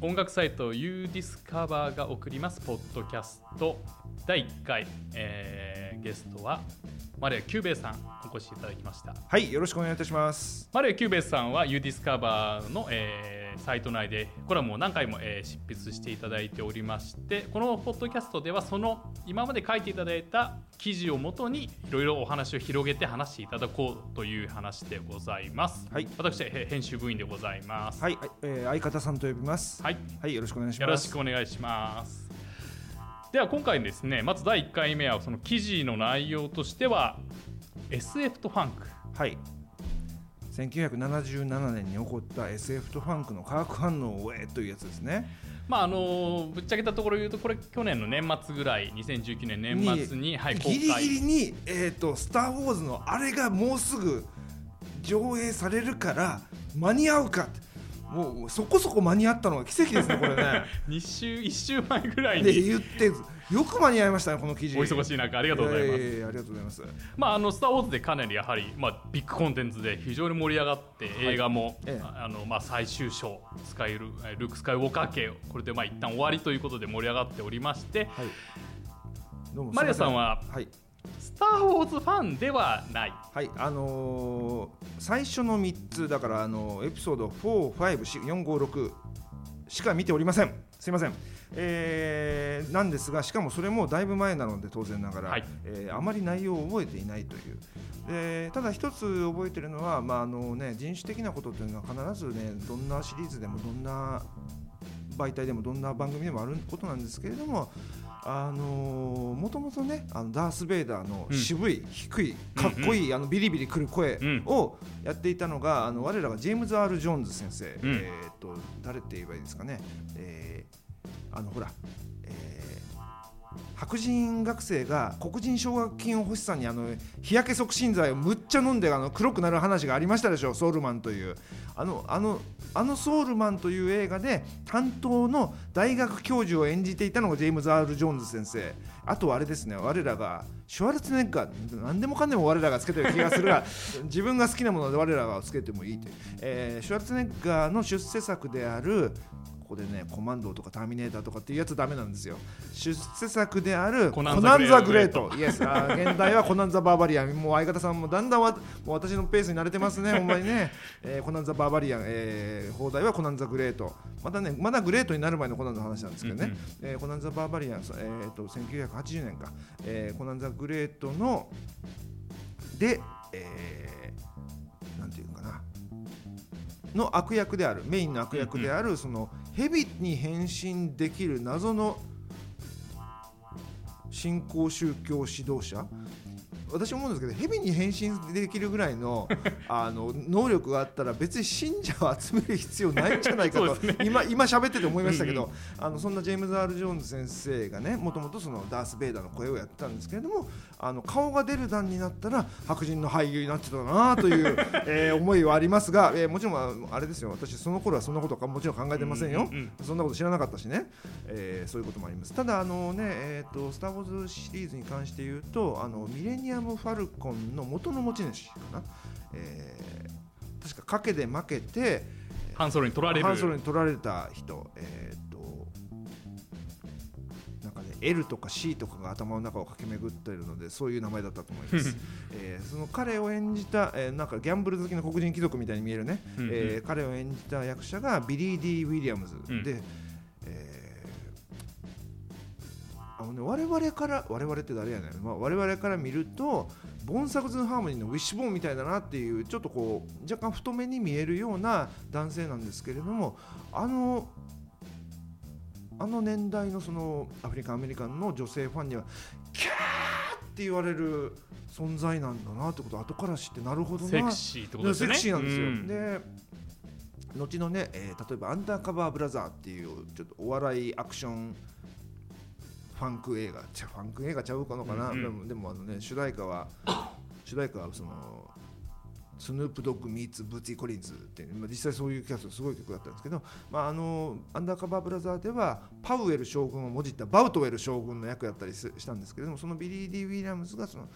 音楽サイト uDiscover が送りますポッドキャスト第1回、えー、ゲストはマリア・キューベイさんお越しいただきました。はいよろしくお願いいたします。マリ・キュー兵衛さんは UDiscover の、サイト内でコラムを何回も、えー執筆していただいておりましてこのポッドキャストではその今まで書いていただいた記事をもとにいろいろお話を広げて話していただこうという話でございます、はい私編集部員でございますはい、えー相方さんと呼びます。はいはい、よろしくお願いします。よろしくお願いします。では今回ですねまず第1回目はその記事の内容としては SF とファンクはい。1977年に起こった SF とファンクの化学反応をえーというやつですね。まああのぶっちゃけたところ言うとこれ去年の年末ぐらい2019年年末に、はい、公ギリ開ギリに、えーと「スター・ウォーズ」のあれがもうすぐ上映されるから間に合うかってもうそこそこ間に合ったのが奇跡ですねこれね。2週1週前ぐらいでに言ってよく間に合いましたねこの記事。お忙しい中ありがとうございます。えーありがとうございます。まあ、あのスター・ウォーズでかなりやはり、まあ、ビッグコンテンツで非常に盛り上がって、映画も、ええあのまあ、最終章スカイルルーク・スカイウォーカー系これでまあ一旦終わりということで盛り上がっておりましてはい。マリアさんははい。スター・ウォーズファンではないはい、あのー最初の3つだから、あのエピソード4、5、4、5、6しか見ておりません。すいません。えーなんですが、しかもそれもだいぶ前なので当然ながら、はいえーあまり内容を覚えていないという。でただ一つ覚えてるのは、まああのね、人種的なことというのは必ずねどんなシリーズでもどんな媒体でもどんな番組でもあることなんですけれどもあのもともとねあのダース・ベイダーのうん。渋い、低いかっこいい、あのビリビリくる声うん。をやっていたのが、あの我らがジェームズ・ R・ ジョーンズ先生、ん。えーっと誰って言えばいいですかね、えーあのほら、えー白人学生が黒人奨学金欲しさにあの日焼け促進剤をむっちゃ飲んであの黒くなる話がありましたでしょソウルマンというあのあのあのソウルマンという映画で担当の大学教授を演じていたのがジェームズ・ R・ ジョーンズ先生。あとはあれですね我らがシュワルツェネッガー何でもかんでも我らがつけてる気がするが 自分が好きなもので我らがつけてもいいという、えーシュワルツェネッガーの出世作であるここでねコマンドとかターミネーターとかっていうやつダメなんですよ。出世作であるココナンザググレート。イエス現代は コナンザバーバリアン。もう相方さんもだんだんわもう私のペースに慣れてますね ほんまにね、えーコナンザバーバリアン、えー放題はコナンザグレート。またねまだグレートになる前のコナンの話なんですけどね、うんうん。えーコナンザバーバリアン、えー、と1980年か、えーコナンザグレートので、えーなんていうのかな。の悪役であるメインの悪役である、その蛇に変身できる謎の新興宗教指導者？私思うんですけど蛇に変身できるぐらいの あの能力があったら別に信者を集める必要ないんじゃないかと、そうです今今喋ってて思いましたけど、うんあのそんなジェームズ・ R・ ジョーンズ先生がねもともとそのダース・ベイダーの声をやってたんですけれどもあの顔が出る段になったら白人の俳優になってたなという、えー思いはありますが、えーもちろんあれですよ。私その頃はそんなことかもちろん考えてませんよ、うんうんそんなこと知らなかったしね、えーそういうこともあります。ただあのねえっ、とスター・ウォーズシリーズに関して言うとあのミレニアム・ファルコンの元の持ち主かな、えー確か賭けで負けてハンソロに取られる。ハンソロに取られた人、えー L とか C とかが頭の中を駆け巡っているのでそういう名前だったと思います、えーその彼を演じた、えーなんかギャンブル好きの黒人貴族みたいに見えるね、えー彼を演じた役者がビリー・ディ・ウィリアムズ。で、うん。えーあのね、我々から我々って誰やねん、まあ、我々から見るとボーン・サグズン・ハーモニーのウィッシュボーンみたいだなっていうちょっとこう若干太めに見えるような男性なんですけれどもあのあの年代のそのアフリカンアメリカンの女性ファンにはキャーって言われる存在なんだなってことを後から知ってなるほどな。セクシーってことですよね。セクシーなんですよ、うん。で後のね、えー例えば「アンダーカバーブラザー」っていうちょっとお笑いアクションファンク映画ファンク映画ちゃうかのかな、うんうん。でもでもあのね主題歌は主題歌はそのスヌープドッグ meets ブーツィ・コリンズって、まあ、実際そういうキャストすごい曲だったんですけど、まあ、あのアンダーカバーブラザーではパウエル将軍をもじったバウトウェル将軍の役やったりしたんですけどもそのビリー・ディ・ウィリアムズがその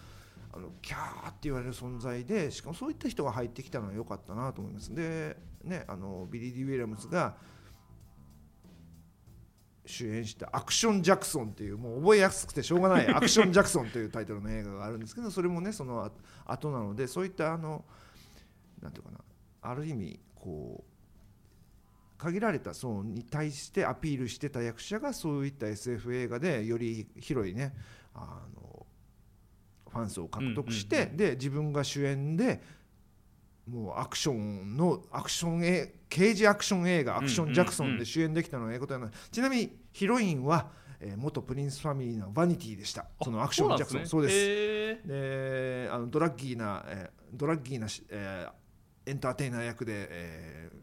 あのキャーって言われる存在でしかもそういった人が入ってきたのは良かったなと思います。でねあのビリー・ディ・ウィリアムズが主演した「アクション・ジャクソン」っていうもう覚えやすくてしょうがない「アクション・ジャクソン」というタイトルの映画があるんですけどそれもねその後なのでそういったあのなんていうかなある意味こう限られた層に対してアピールしてた役者がそういった SF 映画でより広いねあのファン層を獲得して、で自分が主演でもうアクションのアクション映刑事アクション映画「アクション・ジャクソン」で主演できたのはええことやな。ちなみにヒロインは、えー元プリンスファミリーのバニティでした。そのアクション・ジャクソンそうです。へー。であの druggy な、えー druggy なし、えーエンターテイナー役で、えー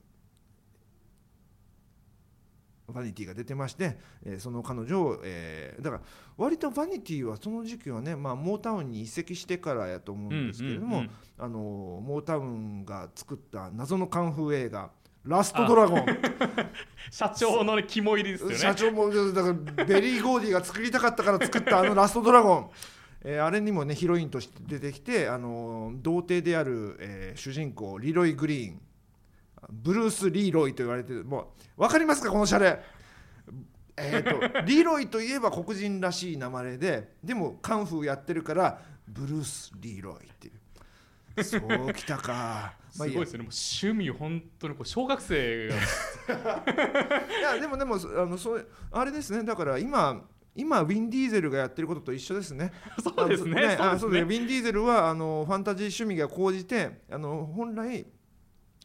バニティが出てまして、えーその彼女を、えーだから割とバニティはその時期はね、まあ、モータウンに移籍してからやと思うんですけれども、あのモータウンが作った謎のカンフー映画「ラストドラゴン」社長のね肝入りですよね。社長もだからベリー・ゴーディが作りたかったから作ったあのラストドラゴン、えーあれにもねヒロインとして出てきてあの童貞である、えー主人公リロイ・グリーン。ブルース・リーロイと言われてるもう分かりますかこのシャレ。えー、と リロイといえば黒人らしい名前ででもカンフーやってるからブルース・リーロイっていう。そうきたか。すごいですよね。もう趣味本当にこう小学生が。いやでもでもあのそうあれですね。だから今今ウィン・ディーゼルがやってることと一緒ですね。そうですね。あのそうですね。ウィン・ディーゼルはあのファンタジー趣味が高じてあの本来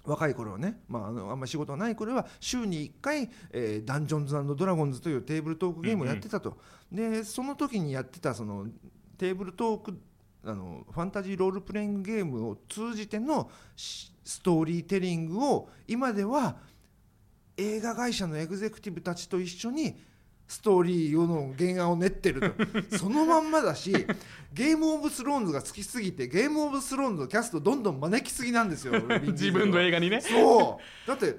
若い頃はね、まあ、あのあんまり仕事がない頃は週に1回、えーダンジョンズドラゴンズというテーブルトークゲームをやってたと、でその時にやってたそのテーブルトークあのファンタジーロールプレイングゲームを通じてのしストーリーテリングを今では映画会社のエグゼクティブたちと一緒にストーリーの原案を練ってると。そのまんまだしゲームオブスローンズが好きすぎてゲームオブスローンズのキャストどんどん招きすぎなんですよ自分の映画にね。そう。だって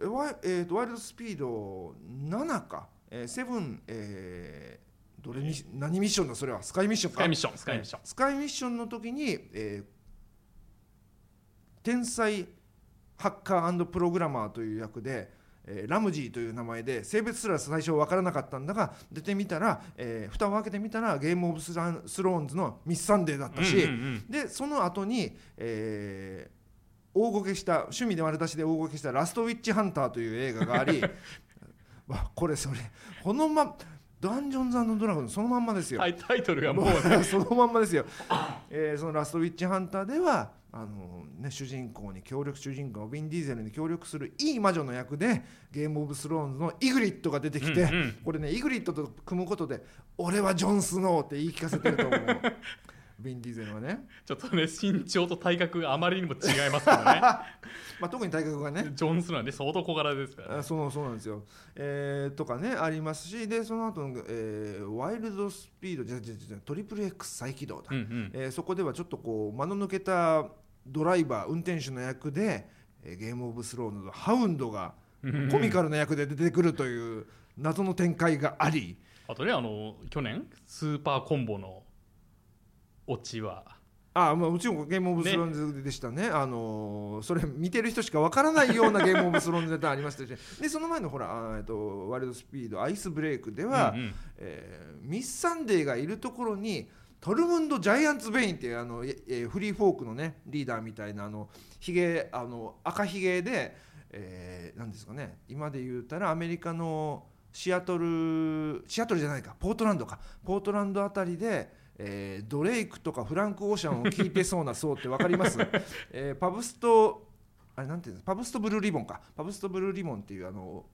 えワイ,、えーとワイルドスピード7か、えー、セブン、えーどれ？に何ミッションだ？それは？スカイミッションか。スカイミッションスカイミッション。スカイミッションの時に、えー天才ハッカープログラマーという役で、えーラムジーという名前で性別すら最初分からなかったんだが出てみたら、えー蓋を開けてみたらゲームオブスランスローンズのミス・サンデーだったし、うんうんうん。でその後に、えー大ごけした趣味で丸出しで大ごけした「ラストウィッチハンター」という映画があり わこれそれこのまダンジョンズドラゴンそのまんまですよ。タイトルがもうもうそのまんまですよ、えーそのラストウィッチハンターではあの、ね、主人公に協力主人公ウィン・ディーゼルに協力するいい魔女の役でゲームオブスローンズのイグリッドが出てきて、うんうん。これねイグリッドと組むことで俺はジョン・スノーって言い聞かせてると思う。ウィン・ディーゼルはね、ちょっとね身長と体格があまりにも違いますから まあ、特に体格がね。ねジョンスのはね相当小柄ですから、ね、あそうそうなんですよ、えーとかねありますしでその後の、えーワイルドスピードじゃじゃじゃトリプル X 再起動だ、うんうん。えーそこではちょっとこう間の抜けたドライバー運転手の役で、えーゲームオブスローンズのハウンドがコミカルな役で出てくるという謎の展開があり、あとねあの去年スーパーコンボのオチは。あまあ、もちろんゲームオブスローンズでしたね。あのーそれ見てる人しかわからないような ゲームオブスローンズネタありましたし。でその前のほらあーえっとワイルドスピードアイスブレイクでは、うんうん。えーミス・サンデーがいるところにトアマンド・ジャイアンツベインっていうあの、ええーフリーフォークのねリーダーみたいなあのひげあの赤ひげで、えーなんですかね今で言うたらアメリカのシアトルシアトルじゃないかポートランドかポートランドあたりで、えードレイクとかフランク・オーシャンを聞いてそうな層って分かります、えーパブストあれなんていうんです？かパブストブルーリボンか。パブストブルーリボンっていうあの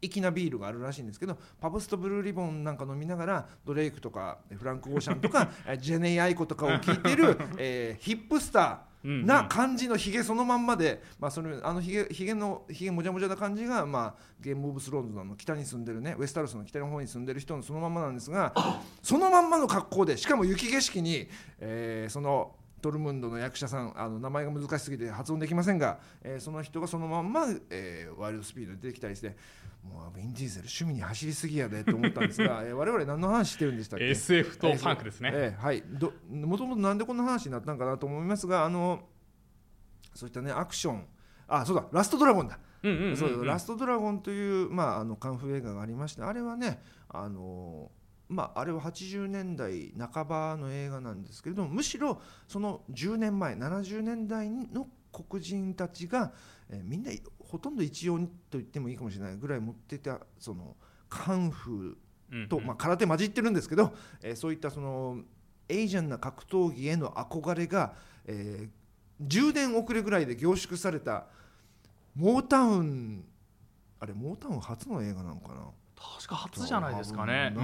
粋なビールがあるらしいんですけどパブストブルーリボンなんか飲みながらドレイクとかフランク・オーシャンとかえー ジェネイ・アイコとかを聞いてる、えーヒップスターな感じのひげそのまんまで、まあ、それあのひげひげのひげもじゃもじゃな感じが、まあ、ゲーム・オブ・スローンズの北に住んでるねウェスタロスの北の方に住んでる人のそのまんまなんですがそのまんまの格好でしかも雪景色に、えーそのトルムンドの役者さんあの名前が難しすぎて発音できませんが、えーその人がそのまんま、えーワイルドスピードに出てきたりしてもうヴィン・ディーゼル趣味に走りすぎやでと思ったんですが、えー我々何の話してるんでしたっけ？SF とファンクですね、ええはい。どもともとなんでこんな話になったのかなと思いますがあのそういったねアクション。あそうだラストドラゴンだ、ラストドラゴンという、まあ、あのカンフー映画がありましてあれはねあのまあ、あれは80年代半ばの映画なんですけれどもむしろその10年前70年代の黒人たちが、えーみんなほとんど一様にと言ってもいいかもしれないぐらい持ってたそのカンフーと、まあ、空手混じってるんですけど、えーそういったそのエイジャンな格闘技への憧れが、えー10年遅れぐらいで凝縮されたモータウンあれモータウン初の映画なのかな？確か初じゃないですかね、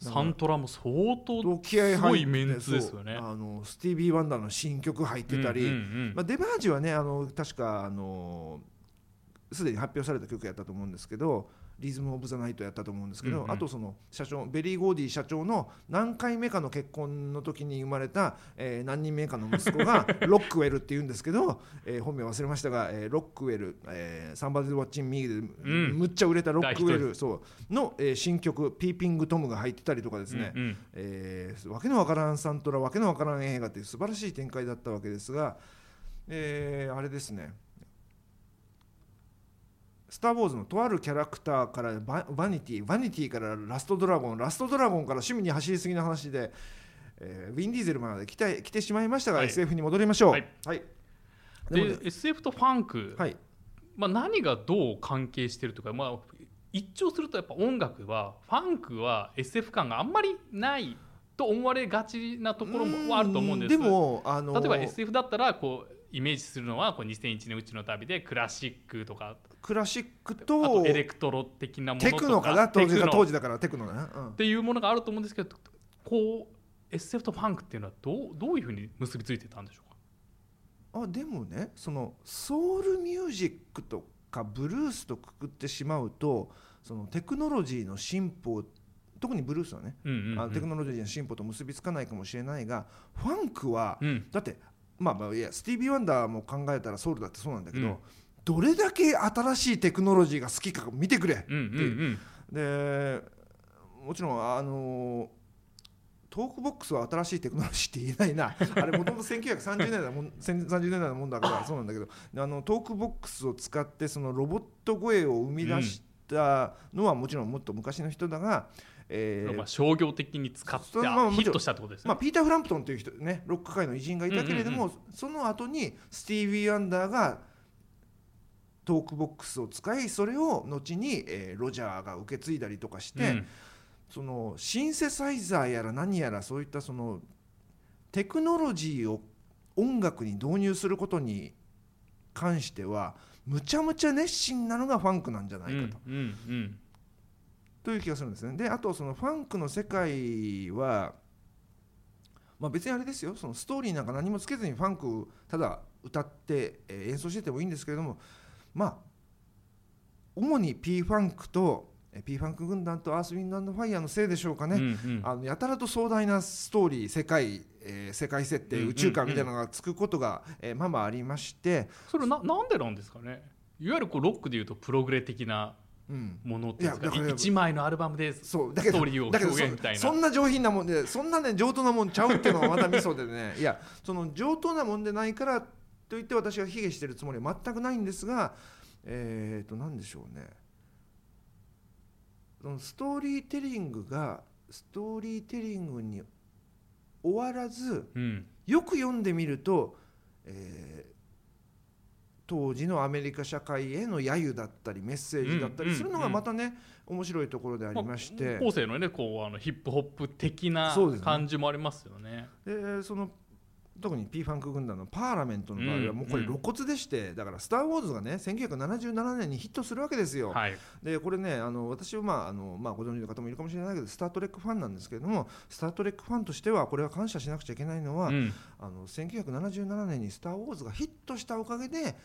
サントラも相当すごいメンツですよね。あのスティービー・ワンダーの新曲入ってたり、うんうんうん。まあ、デバージはねあの確かあのすでに発表された曲やったと思うんですけど「リズム・オブ・ザ・ナイト」やったと思うんですけど、うんうん。あとその社長ベリー・ゴーディ社長の何回目かの結婚の時に生まれた、えー何人目かの息子が ロックウェルっていうんですけど、えー本名忘れましたが、えーロックウェル「えー、 Somebody's Watching Me」で、ん。むっちゃ売れたロックウェルそうの、えー新曲「ピーピング・トム」が入ってたりとかですね、うんうん。えーわけのわからんサントラわけのわからん映画という素晴らしい展開だったわけですが、えーあれですね「スター・ウォーズ」のとあるキャラクターからババニティバニティからラストドラゴンラストドラゴンから趣味に走りすぎの話で、えーウィン・ディーゼルまで来て来てしまいましたが、はい。SF に戻りましょう。はい。はい。でで SF とファンク、はい。まあ、何がどう関係してるとか、まあ、一聴するとやっぱ音楽はファンクは SF 感があんまりないと思われがちなところもあると思うんです。でもあの例えば SF だったらこうイメージするのはこう2001年宇宙の旅でクラシックとか。クラシックあととエレクトロ的なものとか。テクノかな？当時当時だからテクノだな、うん。っていうものがあると思うんですけどこう SF とファンクっていうのはどうどういうふうに結びついてたんでしょうか？あでもねそのソウルミュージックとかブルースとくくってしまうとそのテクノロジーの進歩特にブルースはね、うんうんうん。あのテクノロジーの進歩と結びつかないかもしれないがファンクは、うん。だってまあまあいやスティービー・ワンダーも考えたらソウルだってそうなんだけど、うん。どれだけ新しいテクノロジーが好きか見てくれ。ってうんうんうん。でもちろんあのトークボックスは新しいテクノロジーって言えないな。あれもともと1930年代のもん30年代のもんだからそうなんだけど。あのトークボックスを使ってそのロボット声を生み出したのはもちろんもっと昔の人だが、えーまあ、商業的に使ってヒットしたってことですね、まあ、ピーター・フランプトンという人ねロック界の偉人がいたけれども、うんその後にスティービー・ワンダーがトークボックスを使いそれを後に、えーロジャーが受け継いだりとかして、うん。そのシンセサイザーやら何やらそういったそのテクノロジーを音楽に導入することに関してはむちゃむちゃ熱心なのがファンクなんじゃないかと。うんうんうんという気がするんですね。であとそのファンクの世界は、まあ、別にあれですよ。そのストーリーなんか何もつけずにファンクただ歌って、えー演奏しててもいいんですけれどもまあ主に P ファンクとえー P ファンク軍団とアースウィンドファイヤーのせいでしょうかね、うんうん。あのやたらと壮大なストーリー世界、えー世界設定うんうんうん。宇宙観みたいなのがつくことが、えーまあまあありまして、それななんでなんですかね。いわゆるこうロックでいうとプログレ的なうん、ものっていうから一枚のアルバムでそうだけどストーリーを表現みたいな。そそんな上品なもんでそんなね上等なもんちゃうっていうのがまたミソでね。いやその上等なもんでないからといって私が卑下してるつもりは全くないんですがえっ、と何でしょうね。そのストーリーテリングがストーリーテリングに終わらずうん。よく読んでみると、えー当時のアメリカ社会への揶揄だったりメッセージだったりするのがまたね、面白いところでありまして、後世のねこうあのヒップホップ的な感じもありますよね。でその特に P ファンク軍団のパーラメントの場合はうんもうこれ露骨でして、だから「スター・ウォーズ」がね1977年にヒットするわけですよ。はい。でこれねあの私は、まああのまあ、ご存知の方もいるかもしれないけど「スター・トレック」ファンなんですけれども「スター・トレック」ファンとしてはこれは感謝しなくちゃいけないのは、うん。あの1977年に「スター・ウォーズ」がヒットしたおかげで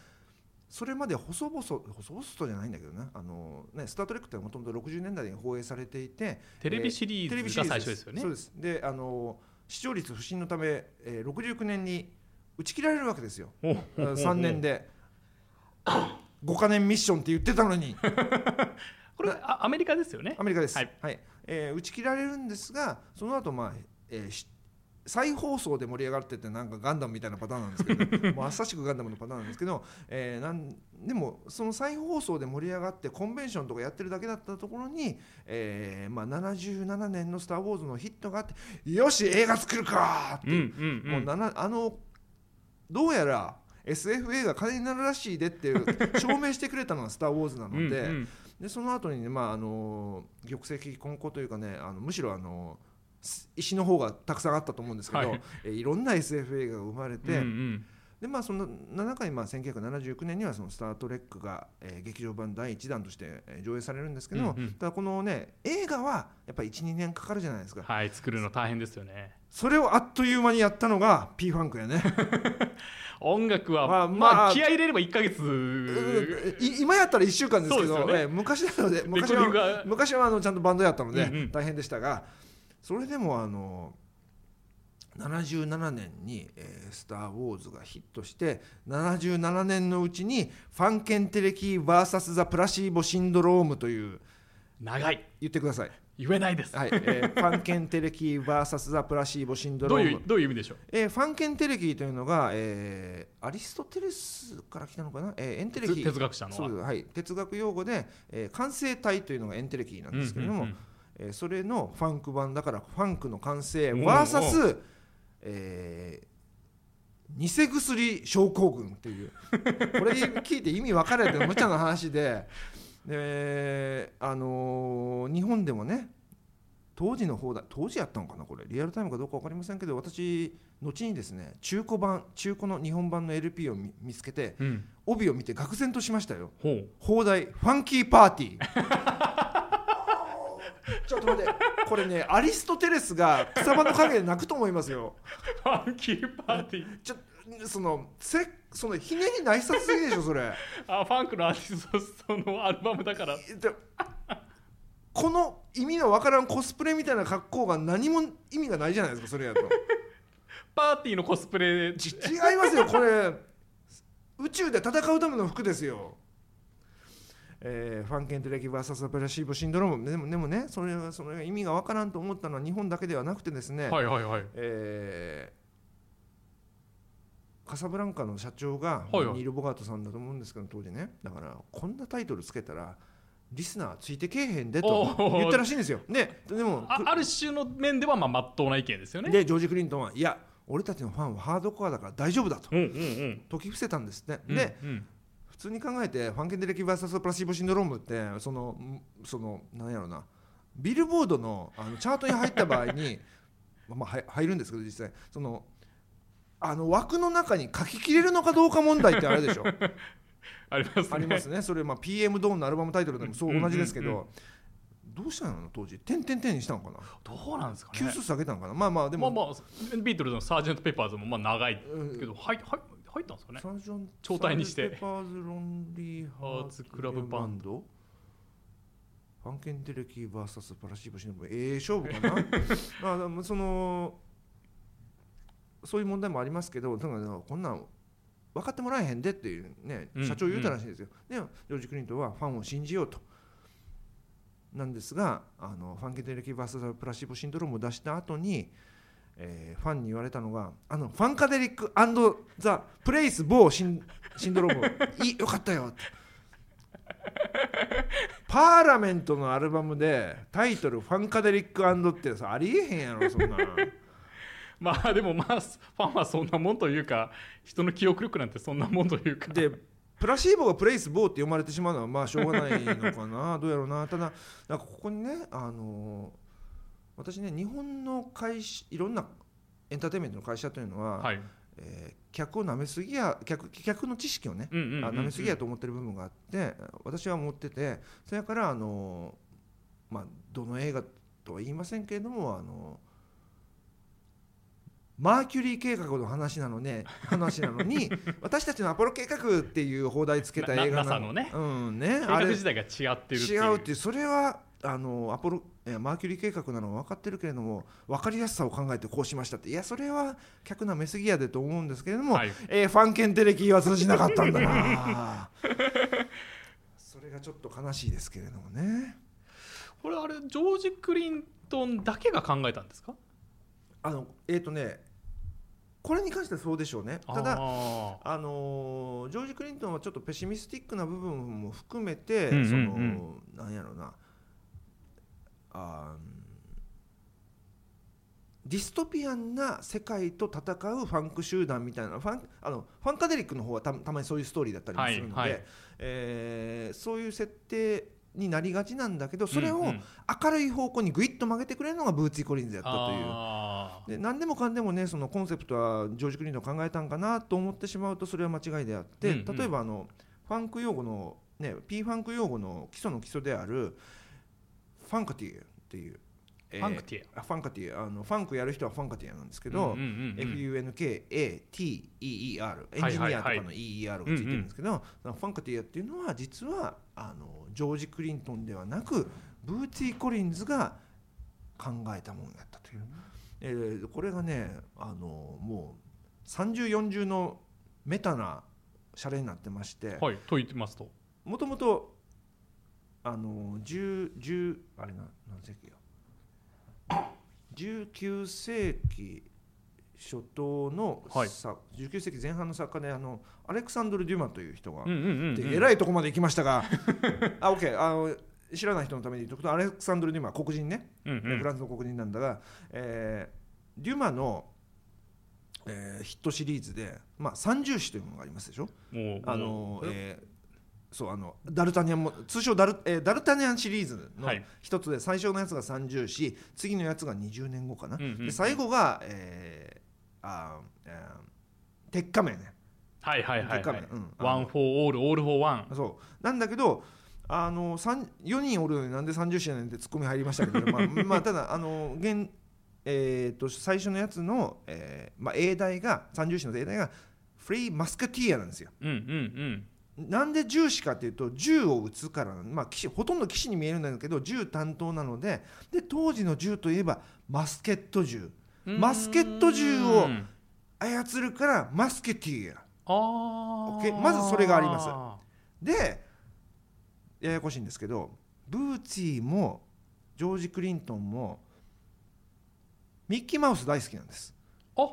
それまで細々細々とじゃないんだけどね「あのねスター・トレック」ってもともと60年代に放映されていてテレビシリーズが最初ですよね。そうです。であの視聴率不振のため、えー、69年に打ち切られるわけですよ。お3年で。5か年ミッションって言ってたのに。これあアメリカですよね。アメリカです、ははいい。えー打ち切られるんですがその後、まあえーし再放送で盛り上がってってなんかガンダムみたいなパターンなんですけど もうまさしくガンダムのパターンなんですけど、えーなんでもその再放送で盛り上がってコンベンションとかやってるだけだったところに、えーまあ、77年の「スター・ウォーズ」のヒットがあってよし映画作るかってうんうんうんもうななあのどうやら SF 映画金になるらしいでっていう証明してくれたのが「スター・ウォーズ」なので。でその後にねまああの玉石混交というかねあのむしろあのす石の方がたくさんあったと思うんですけど、はい。えいろんな SF 映画が生まれて、うんうん。でまあその中にまあ1979年にはそのスター・トレックが、えー劇場版第1弾としてえー上映されるんですけど、うんうん。ただこのね映画はやっぱり12年かかるじゃないですか、はい作るの大変ですよね。それをあっという間にやったのが P ファンクやね。音楽はまあままああ気合い入れれば1か月。い今やったら1週間ですけどね。えー昔なので昔はが昔はあのちゃんとバンドやったのでうんうん。大変でしたが、それでもあの77年に、えースター・ウォーズ」がヒットして77年のうちにファンケンテレキ VS ザ・プラシーボシンドロームという長い。言ってください、言えないです、はいえーファンケンテレキ VS ザ・プラシーボシンドローム。どういうどういう意味でしょう？えーファンケンテレキというのが、えーアリストテレスから来たのかな、えーエンテレキつ哲学者の。はい、哲学用語で、えー完成体というのがエンテレキなんですけれども、うんうんうんえーそれのファンク版だからファンクの完成おう VS、えー偽薬症候群っていう。これ聞いて意味分かれて無茶な話で。で、あのー日本でもね当時の方だ当時やったのかなこれ。リアルタイムかどうか分かりませんけど私後にですね中古版中古の日本版の LP を見見つけてうん。帯を見て愕然としましたよ。放題ファンキーパーティーちょっと待って。これねアリストテレスが草場の陰で泣くと思いますよ。ファンキーパーティー。ちょそのせそのひねりないさすぎでしょそれ。あファンクのアーティストのアルバムだから。でこの意味のわからんコスプレみたいな格好が何も意味がないじゃないですかそれやと。パーティーのコスプレ。ち違いますよこれ。宇宙で戦うための服ですよえーファンケンテレキ VS プラシーボシンドローム。でもでもねそれはその意味がわからんと思ったのは日本だけではなくてですね、はいはいはい。えーカサブランカの社長が、はいはい。ニール・ボガートさんだと思うんですけど当時ね。だからこんなタイトルつけたらリスナーついてけえへんでと言ったらしいんですよ。ね、でもあある種の面ではまあ真っ当な意見ですよね。でジョージ・クリントンはいや俺たちのファンはハードコアだから大丈夫だと。うんうんうん。解き伏せたんですって。うんでうん普通に考えてファンケンデレキ VS プラシーボシンドロームってそのんそのなんやろな。ビルボードのあのチャートに入った場合に まあはい入るんですけど実際。そのあの枠の中に書ききれるのかどうか問題ってあるでしょ。ありますね。ありますね。それまあ PM ドーンのアルバムタイトルでもそう同じですけうんうん。ど。どうしたの？当時。点点点にしたのかな？どうなんですかね。級数下げたのかな？まあまあでも。まあまあビートルズのサージェント・ペッパーズもまあ長いうん。けど入入入ったんですかね？サージョン超大にして。サントペッパーズロンリーハーツクラブバンド。ファンケンテレキ VS パラシーボシノブええ勝負かな？まあでもそのそういう問題もありますけどだからこんなん分かってもらえへんでっていうねうん社長言うたらしいんですよ、でジョージ・クリントンはファンを信じようと。なんですがあのファンケンテレキ VS プラシーボシンドロームを出した後にえーファンに言われたのがあのファンカデリックザ・プレイス・ボーシンシンドローム。いいよかったよ。ってパーラメントのアルバムでタイトル「ファンカデリックってさありえへんやろそんな。まあでもまあファンはそんなもんというか人の記憶力なんてそんなもんというか。でプラシーボがプレイス・ボーって読まれてしまうのはまあしょうがないのかな。どうやろうな。ただなんかここにねあのー私ね日本の会社いろんなエンターテインメントの会社というのは、はい。えー客を舐めすぎや客客の知識をねうんうんうんうん。あ舐めすぎやと思ってる部分があって私は思っててそれからあのまあどの映画とは言いませんけれどもあのマーキュリー計画の話なのね話なのに 私たちのアポロ計画っていう放題つけた映画なの。ね。うんね。計画自体が違ってる違うっていう。それはあのアポロえーマーキュリー計画なのは分かってるけれども分かりやすさを考えてこうしましたって。いやそれは客なめすぎやでと思うんですけれども、はい。えーファン検定歴は通じなかったんだな。それがちょっと悲しいですけれどもね。これあれジョージ・クリントンだけが考えたんですか？あのえっ、とねこれに関してはそうでしょうね。ただああのージョージ・クリントンはちょっとペシミスティックな部分も含めて、うんうんうん。そのなんやろうなあーディストピアンな世界と戦うファンク集団みたいなファンあのファンカデリックの方はたたまにそういうストーリーだったりもするので、はいはい。えーそういう設定になりがちなんだけどそれを明るい方向にグイッと曲げてくれるのがブーツィ・コリンズやったという。あで何でもかんでもねそのコンセプトはジョージ・クリントン考えたんかなと思ってしまうとそれは間違いであって、うんうん。例えばあのファンク用語の、ね、P ファンク用語の基礎の基礎であるファンカティエっていう、えファンクティエ。あファンカティエ。あのファンクやる人はファンカティエなんですけど、FUNKATEER エンジニアとかの EER がついてるんですけど、ファンカティエっていうのは実はあのジョージ・クリントンではなくブーティー・コリンズが考えたものだったという。えーこれがねあのもう3040のメタなシャレになってましてはいと言ってますと。もともとあの10 10あれな何世紀や19世紀初頭の、はい。さ19世紀前半の作家であのアレクサンドル・デュマという人が、えらいとこまで行きましたが あ OK あの知らない人のために言っとくとアレクサンドル・デュマは黒人ね。うんうん。ねフランスの黒人なんだが、えーデュマの、えーヒットシリーズで、まあ、三重詩というものがありますでしょ。あのえーそうあのダルタニアンも通称ダル,、えーダルタニアンシリーズのはい。一つで最初のやつが三重詩次のやつが20年後かな、うんうんうん。で最後が、えーあーえー鉄仮面ね。はいはいはいはい。うん。 One for all, all for one。そう。なんだけどあの4人おるのになんで三銃士やねんってツッコミ入りましたけど、まあ、まあただあの現、えー、と最初のやつの、えーまあ、英題が30詞の英題がフリーマスケティアなんですよ。うんうんなんで銃士かというと銃を撃つからまあ、騎士ほとんど騎士に見えるんだけど銃担当なのでで当時の銃といえばマスケット銃。うん。マスケット銃をうん操るからマスケティアああ OK まずそれがあります。でややこしいんですけどブーツィーもジョージ・クリントンもミッキーマウス大好きなんです。あ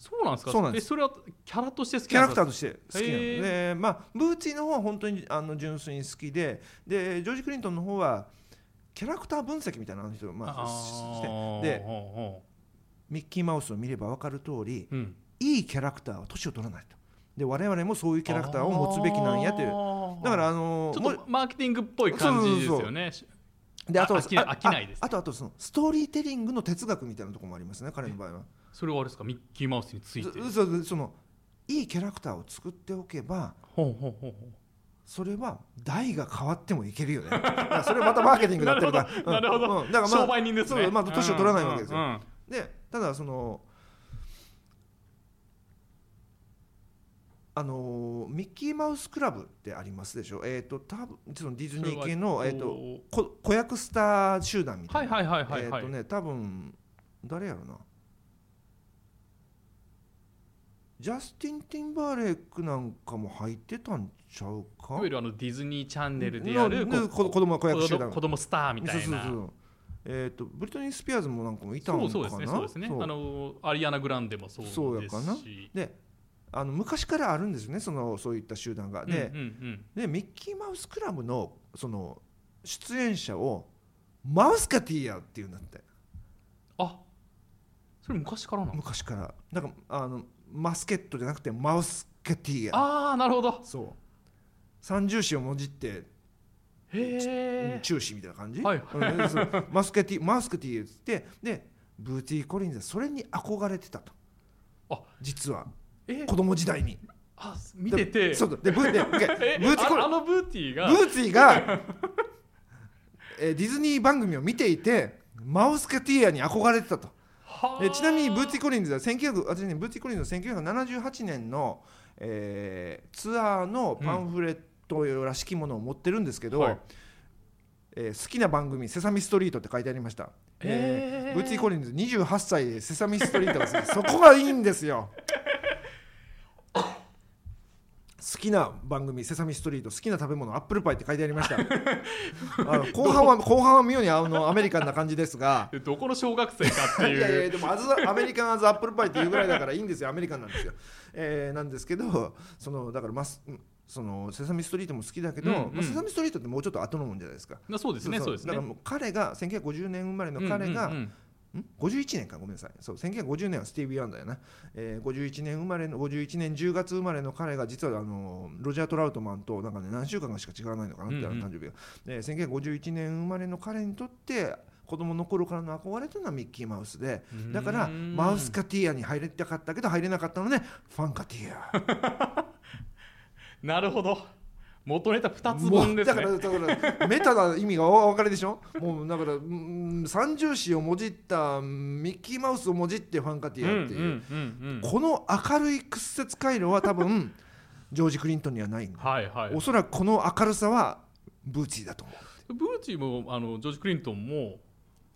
そうなんですか？そうなんです。えそれはキャラとして好きキャラクターーとして好きなの。で、まあ、ブーツィーの方は本当にあの純粋に好きででジョージ・クリントンの方はキャラクター分析みたいなのを、まあ、して。でミッキーマウスを見れば分かる通りうん。いいキャラクターは年を取らないと。で我々もそういうキャラクターを持つべきなんやという。だからあのもちょっとマーケティングっぽい感じですよね。であとあ飽きない飽きないですああとあとそのストーリーテリングの哲学みたいなところもありますね彼の場合はそれはあれですか？ミッキーマウスについて。そそそのいいキャラクターを作っておけばほうほうほうほそれは代が変わってもいけるよね。それはまたマーケティングだってるから。う んなるほど。うん。だからまあ商売人ですね。そうまあ年を取らないわけですよ。うんうんでただそのあのミッキーマウスクラブってありますでしょ？えっ、と多分そのディズニー系のえっ、とこ子役スター集団みたいな。はいはいはいはいはい。えっ、とね多分誰やろなジャスティン・ティンバーレイクなんかも入ってたんちゃうか？いわゆるあのディズニーチャンネルでやる子供子役集団子供スターみたいな。そうそうそう。えっ、とブリトニー・スピアーズもなんかもいたんかな？そうですねそうですね。そう。あのアリアナ・グランデもそうですし。そうやかな。であの昔からあるんですよねそのそういった集団が。で,、うんうんうん。でミッキーマウスクラブのその出演者をマウスカティアっていうんだって。あそれ昔からなの昔から。なんかあのマスケットじゃなくてマウスカティアああなるほど。そう。三重視をもじってへえ中視みたいな感じ、はい。マスケティマウスカティアっつってでブーティー・コリンズはそれに憧れてたと。あ。実は。え？子供時代に。あ見てて。そうで ブーティーコリああのブーティーが？ブーツィが、えーディズニー番組を見ていて Mouseketeer に憧れてたとはあえーちなみにブーツィー・コリンズは1900私ねブーツィー・コリンズは1978年の、えーツアーのパンフレットらしきものを持ってるんですけど、はい。えー好きな番組「セサミストリート」って書いてありました、えー。えーブーツィー・コリンズ28歳で「セサミストリート」そこがいいんですよ好きな番組「セサミストリート」好きな食べ物「アップルパイ」って書いてありました。あの後半は後半は妙にあのアメリカンな感じですが。で どこの小学生かっていう。いやいやでも as American as apple pie っていうぐらいだからいいんですよアメリカンなんですよ、えーなんですけどそのだからマスそのセサミストリートも好きだけど、うんうん。まあセサミストリートってもうちょっと後のもんじゃないですか。なそうですねそうですね。だからもう彼が1950年生まれの彼が、うんうんうんん？51年か？ごめんなさい。そう1950年はスティービー・ワンダーやな、えー、51年生まれの51年10月生まれの彼が実はあのロジャー・トラウトマンとなんかね何週間かしか違わないのかなって、うんうん。誕生日が、で1951年生まれの彼にとって子供の頃からの憧れというのはミッキーマウスで。だからうんマウスカティアに入りたかったけど入れなかったのでファンカティア。なるほど元ネタ2つ分ですね。だからだからメタな意味がお分かりでしょ？もうだからうん三重視をもじったミッキーマウスをもじってファンカティアっていう、うんうんうんうん。この明るい屈折回路は多分 ジョージ・クリントンにはないんだ、はいはい。おそらくこの明るさはブーチーだと思う。ブーチーもあのジョージ・クリントンも、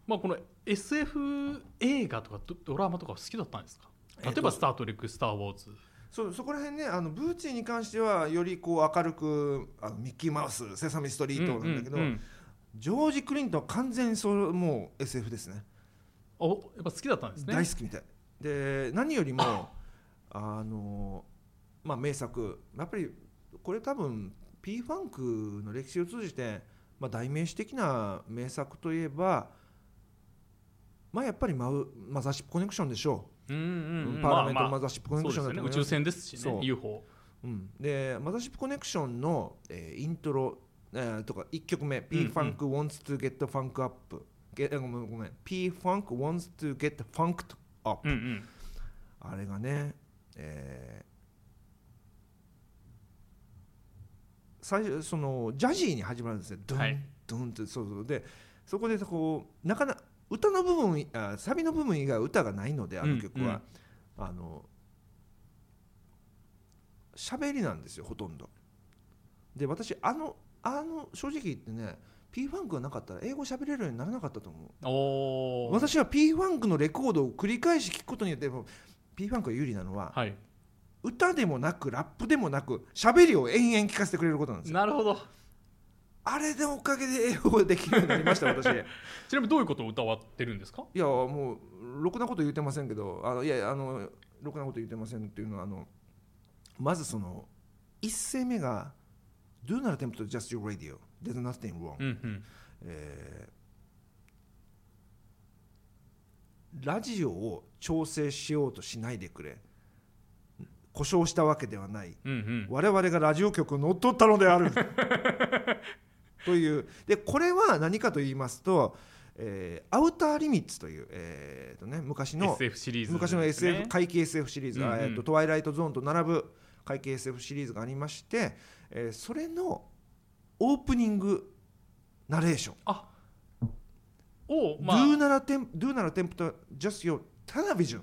まあ、この SF 映画とかドドラマとか好きだったんですか？例えば「えっとスター・トレック」「スター・ウォーズそそこら辺ねあのブーチーに関してはよりこう明るくあのミッキーマウスセサミストリートなんだけど、うん。うんうんジョージ・クリントンは完全にそうもう SF ですね。おやっぱ好きだったんですね。大好きみたい。で何よりもあのまあ名作。やっぱりこれ多分 P ファンクの歴史を通じて、まあ、代名詞的な名作といえばまあやっぱりマウマザーシップコネクションでしょうんうんう、うんパーラメントまあまあ。マザーシップコネクションだと思います。宇宙船ですしね UFO う。ん、でマザーシップコネクションの、えーイントロ、えーとか1曲目「うん P Funk Wants to Get Funk Up」ごめんごめん「P Funk Wants to Get Funked Up」うんうん。あれがね、えー最初そのジャジーに始まるんですよ。ドゥン、はい。ドゥンってそうそう。でそこでこうなかな歌の部分あサビの部分以外は歌がないのであの曲は、あの喋りなんですよほとんど。で私あのあの正直言ってね P ファンクがなかったら英語喋れるようにならなかったと思う。私は P ファンクのレコードを繰り返し聴くことによって P ファンクが有利なのははい。歌でもなくラップでもなく喋りを延々聞かせてくれることなんですよ。なるほどあれでおかげで英語ができるようになりました 私。いちなみにどういうことを歌わってるんですか？やもうろくなこと言ってませんけどあのいやあのろくなこと言ってませんっていうのはあのまずその一声目が Do not attempt to adjust your radio. There's nothing wrong、うんうん。えーラジオを調整しようとしないでくれ。故障したわけではない。うんうん。我々がラジオ局を乗っ取ったのである という。でこれは何かと言いますと、えーアウターリミッツという、えーとね、昔の SF シリーズ昔の SF 怪奇 SF シリーズ、うんうん。えーとトワイライトゾーンと並ぶ怪奇 SF シリーズがありまして、えーそれのオープニングナレーション。あをまあ。Do not attempt, do not attempt to adjust your television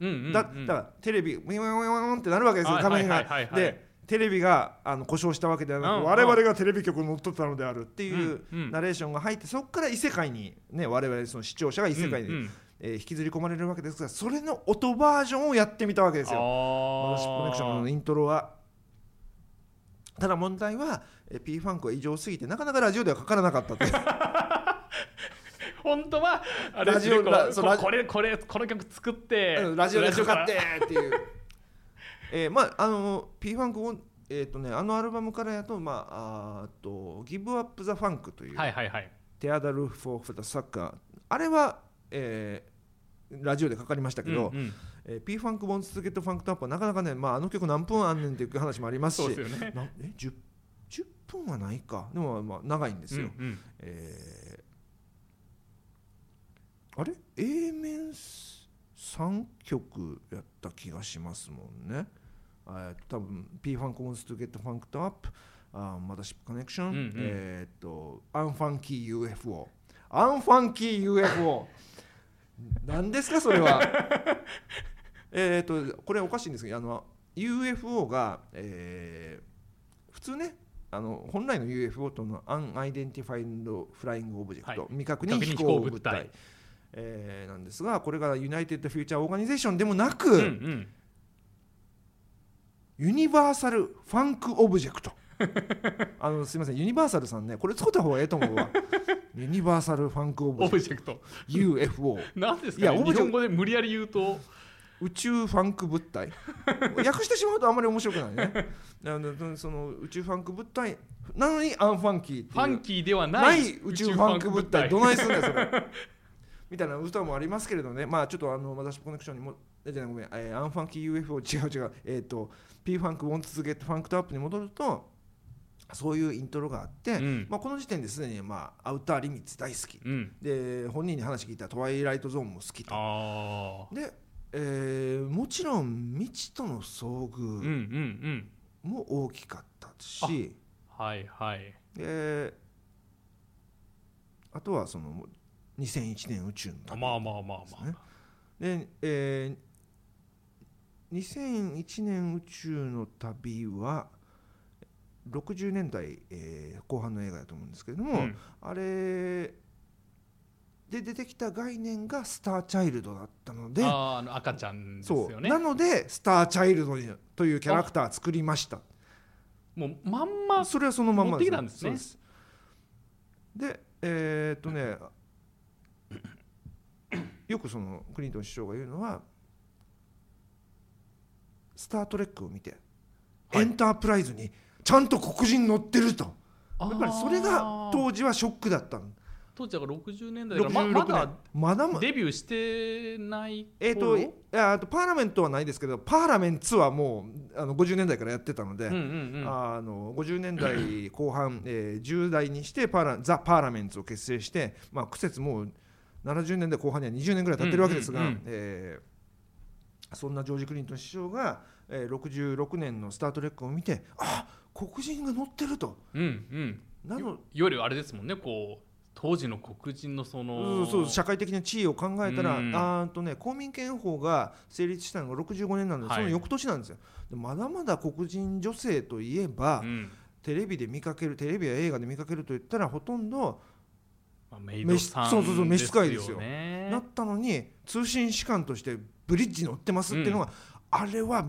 うんうんうん。だだからテレビウィンウィンウィンウィンってなるわけですよはい。画面が。でテレビがあの故障したわけではなく、うん我々がテレビ局を乗っ取ったのであるっていうナレーションが入ってそこから異世界にね我々その視聴者が異世界に、うんうん。えー引きずり込まれるわけですがそれの音バージョンをやってみたわけですよ。マザーシップコネクションのイントロは。ただ問題は、えー、P ファンクは異常すぎてなかなかラジオではかからなかったという。本当はあれラジオこれこれこの曲作ってうんラジオでかかってラっていう。えーまああの P ファンクをえっ、とねあのアルバムからやとまああーと Give Up the Funk という、はいはいはい。 Tear the Roof off the Sucker。あれは、えーラジオでかかりましたけど、うんうん。えー P ファンクボンツゲットファンクタップはなかなかねまああの曲何分あんねんっていう話もありますし。そうですよね。なえ 10, 10分はないか。でもまあ長いんですよ。うんうん。えーあれ？A 面3曲やった気がしますもんね。えー多分 P ファンク wants to get funked up あまたシップコネクション、うんうん。えーっとアンファンキー UFO アンファンキー UFO 何ですかそれは。えーっとこれおかしいんですけどあの UFO が、えー普通ねあの本来の UFO との Unidentified Flying Object、はい。未確認飛行物体。物体。えーなんですがこれがユナイテッド・フューチャー・オーガニゼーションでもなく、うんうん Universal Funk Object。あのすみません。ユニバーサルさんねこれ使った方がええと思うわ。Universal Funk Object。ト UFO なんですいやか、ね、オブジェクト日本語で無理やり言うと。宇宙ファンク物体。訳してしまうとあんまり面白くないね。あのその宇宙ファンク物体。なのに unfunky ファンキーではない宇宙ファンク物体。どないすんだよそれ。みたいな歌もありますけれどね。まあちょっとマザーシップコネクションにもえじごめん、えーアンファンキー UFO 違う違う。えっ、と P ファンク wants to get funked up に戻るとそういうイントロがあって、うん。まあ、この時点ですでに、まあ、アウターリミッツ大好き。うん。で本人に話聞いたらトワイライトゾーンも好きと。で、えーもちろん未知との遭うんう遇んうん。も大きかったし、はいはい。であとはその2001年宇宙の旅まあまあまあまあ、ね。で、えー2001年宇宙の旅は60年代、えー後半の映画だと思うんですけれども、うん。あれで出てきた概念がスターチャイルドだったのであの赤ちゃんですよね。なのでスターチャイルドにというキャラクター作りました。もうまんまそれはそのまんまです。ね。です。でえーっとねよくそのクリントン首相が言うのは「スター・トレック」を見て、はい。エンタープライズにちゃんと黒人乗ってると。ややっぱりそれが当時はショックだったの。当時だから60年代だから66ま年まだまだまデビューしてないえー、と頃いやパーラメントはないですけどパーラメンツはもうあの50年代からやってたので、うんうんうん。あの50年代後半、えー10代にしてパーラザ・パーラメンツを結成して、まあ、苦節もう70年代後半には20年ぐらい経ってるわけですが、うんうんうんえーそんなジョージ・クリントン首相が、えー66年の「スター・トレック」を見てあ黒人が乗ってると。うんうん。なのいわゆるあれですもんねこう当時の黒人のそのそうそう社会的な地位を考えたら、うん。あーとね、公民権法が成立したのが65年なので、はい。その翌年なんですよ。でまだまだ黒人女性といえば、うん。テレビで見かけるテレビや映画で見かけるといったらほとんどまあメイドさんそうそうそう召使いですよ。ねなったのに通信士官としてブリッジに乗ってますっていうのが、あれは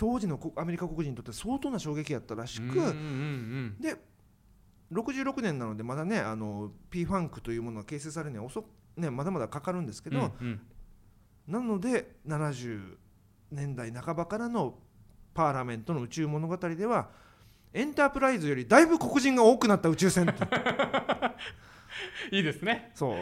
当時のこアメリカ黒人にとって相当な衝撃やったらしく、うんうんうんで66年なのでまだねあの P ファンクというものが形成されるには遅く、ね、まだまだかかるんですけど、うんうん。なので70年代半ばからのパーラメントの宇宙物語ではエンタープライズよりだいぶ黒人が多くなった宇宙船 いいですね。そう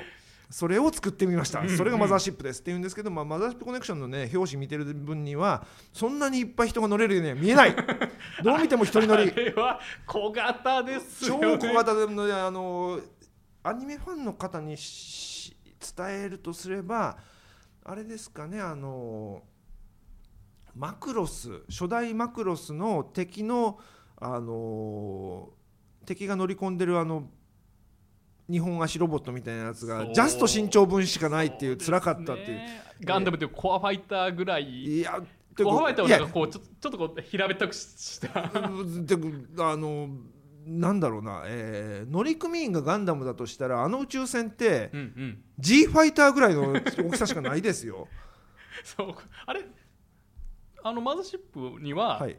それを作ってみました。それがマザーシップですって言うんですけど、まあ、マザーシップコネクションのね表紙見てる分にはそんなにいっぱい人が乗れるようには見えない。どう見ても一人乗り。あれは小型です超よね。小型であのアニメファンの方にし伝えるとすればあれですかねあのマクロス初代マクロスの敵のあの敵が乗り込んでるあの日本足ロボットみたいなやつがジャスト身長分しかないっていう辛かったっていう。ね。ガンダムでコアファイターぐらい。いやコアファイターはなんかこうちょちょっとこう平べったくした。であのなんだろうな、えー乗組員がガンダムだとしたらあの宇宙船ってうんうん。G ファイターぐらいの大きさしかないですよ。そう。あれ？あのマザーシップにははい、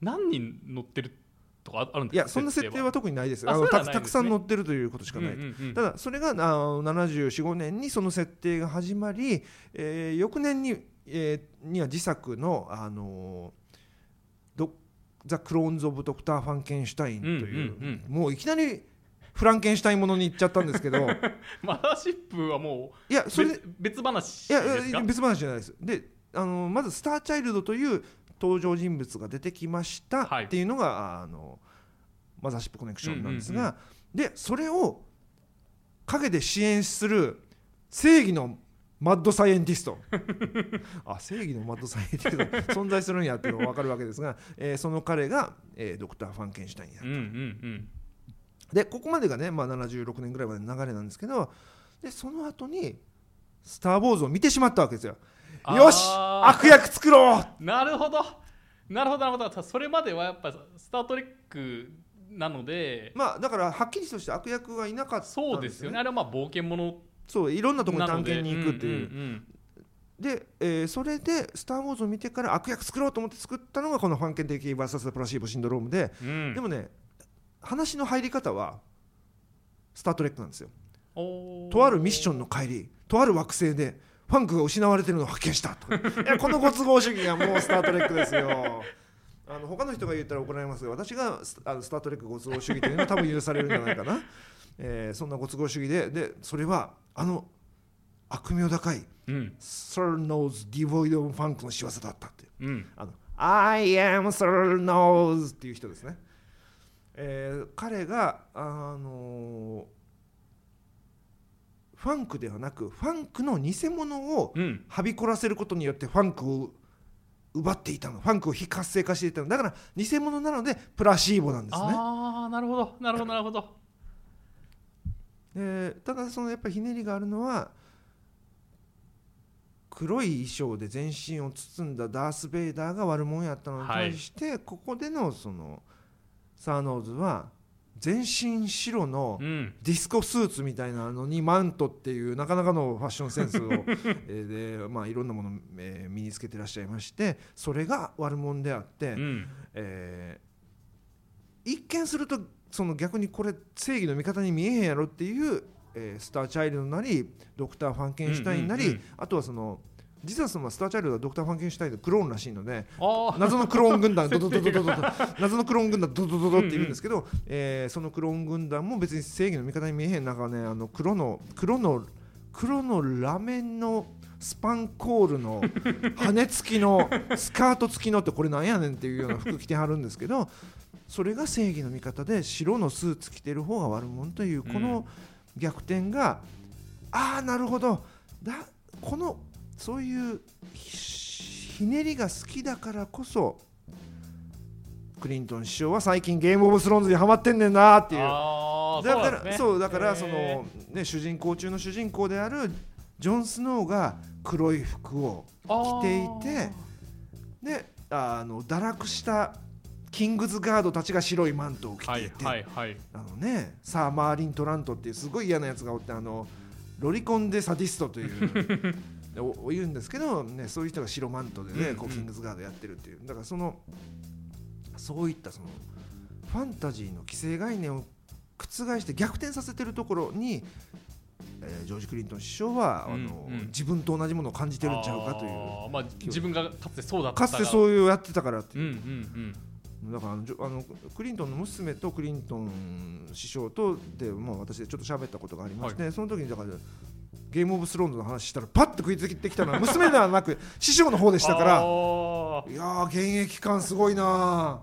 何人乗ってるとかあるんいですかやそんな設定は特にないです。ああのねたくさん乗ってるということしかない。うんうんうんただそれがあの74、5年にその設定が始まり、えー翌年に,、えーには自作の、あのドザ・クローンズ・オブ・ドクター・ファンケンシュタインという、うんうんもういきなりフランケンシュタインものに行っちゃったんですけどマザーシップはもういやそれで別別話いやですかいや別話じゃないです。であのまずスターチャイルドという登場人物が出てきましたはい。っていうのが、あのマザーシップコネクションなん。ですが、でそれを陰で支援する正義のマッドサイエンティスト。あ正義のマッドサイエンティスト。存在するんやっていうのが分かるわけですが、えーその彼が、えードクター・ファンケンシュタインやうんうんうん。でここまでがね、まあ、76年ぐらいまでの流れなんですけどでその後に「スター・ウォーズ」を見てしまったわけですよ。よし悪役作ろう。なるほどなるほどなるほど。それまではやっぱ「スター・トレック」なので、まあだからはっきりとした悪役はいなかったんそうですよね。あれはまあ冒険ものそういろんなところに探検に行くっていう。んんんで、えーそれで「スター・ウォーズ」を見てから悪役作ろうと思って作ったのがこの「ファンケン的 VS プラシーボシンドロームで」うん。でもね話の入り方は「スター・トレック」なんですよ。とあるミッションの帰りとある惑星でファンクが失われてるのを発見したと。いやこのご都合主義がもう「スター・トレック」ですよ。あの他の人が言ったら怒られますが私がスあのスター・トレックご都合主義というのは多分許されるんじゃないかな、えーそんなご都合主義ででそれはあの悪名高いうん。サー・ノーズ・ディヴォイド・オブ・ファンクの仕業だったってう。ん。あの I am Sir Nose っていう人ですね、えー彼があのファンクではなくファンクの偽物をうん。はびこらせることによってファンクを奪っていたの。ファンクを非活性化していたの。だから偽物なのでプラシーボなんですね。ああなるほど。なるほどなるほど。えーただそのやっぱりひねりがあるのは黒い衣装で全身を包んだダース・ベイダーが悪者やったのに対して、ここでのそのサーノーズは全身白のうん。ディスコスーツみたいなのにマントっていうなかなかのファッションセンスを、えーでまあ、いろんなものを、えー身につけてらっしゃいましてそれが悪者であって、うん。えー一見するとその逆にこれ正義の味方に見えへんやろっていう、えースター・チャイルドなりドクター・ファンケンシュタインなり、うんうんうん。あとはその実はそのスター・チャイルドはドクター・ファンケンシュタインのクローンらしいので 謎のクローン軍団ドドドドドドド謎のクローン軍団ドドドドっているんですけど、えーそのクローン軍団も別に正義の味方に見えへんなんかねあの黒の黒の黒のラメンのスパンコールの羽付きのスカート付きのってこれなんやねんっていうような服着てはるんですけどそれが正義の味方で白のスーツ着てる方が悪者というこの逆転が、ああなるほど。だこのそういうひひねりが好きだからこそクリントン首相は最近ゲームオブスローンズにハマってんねんなっていう。だからそうね。そうだからそへの、ね、主人公中の主人公であるジョン・スノーが黒い服をー。着ていてであの堕落したキングズガードたちが白いマントを着はいて。いて、はいはい。あのね、サー・マーリン・トラントっていうすごい嫌なやつがおってあのロリコン・でサディストという お言うんですけど、ね、そういう人が白マントでね、うんこうキングズガードやってるっていう。だからそのそういったそのファンタジーの既成概念を覆して逆転させてるところに、えージョージ・クリントン首相は、あのうんうん。自分と同じものを感じてるんちゃうかという。あーまあ、自分がかつてそうだったかつてそういうやってたからっていう。うんうんだからあのクリントンの娘とクリントン首相とで、まあ、私でちょっと喋ったことがありまして、その時にだからゲームオブスローンズの話したらパッと食いついてきたのは娘ではなく師匠の方でうんしたから。いやー現役感すごいな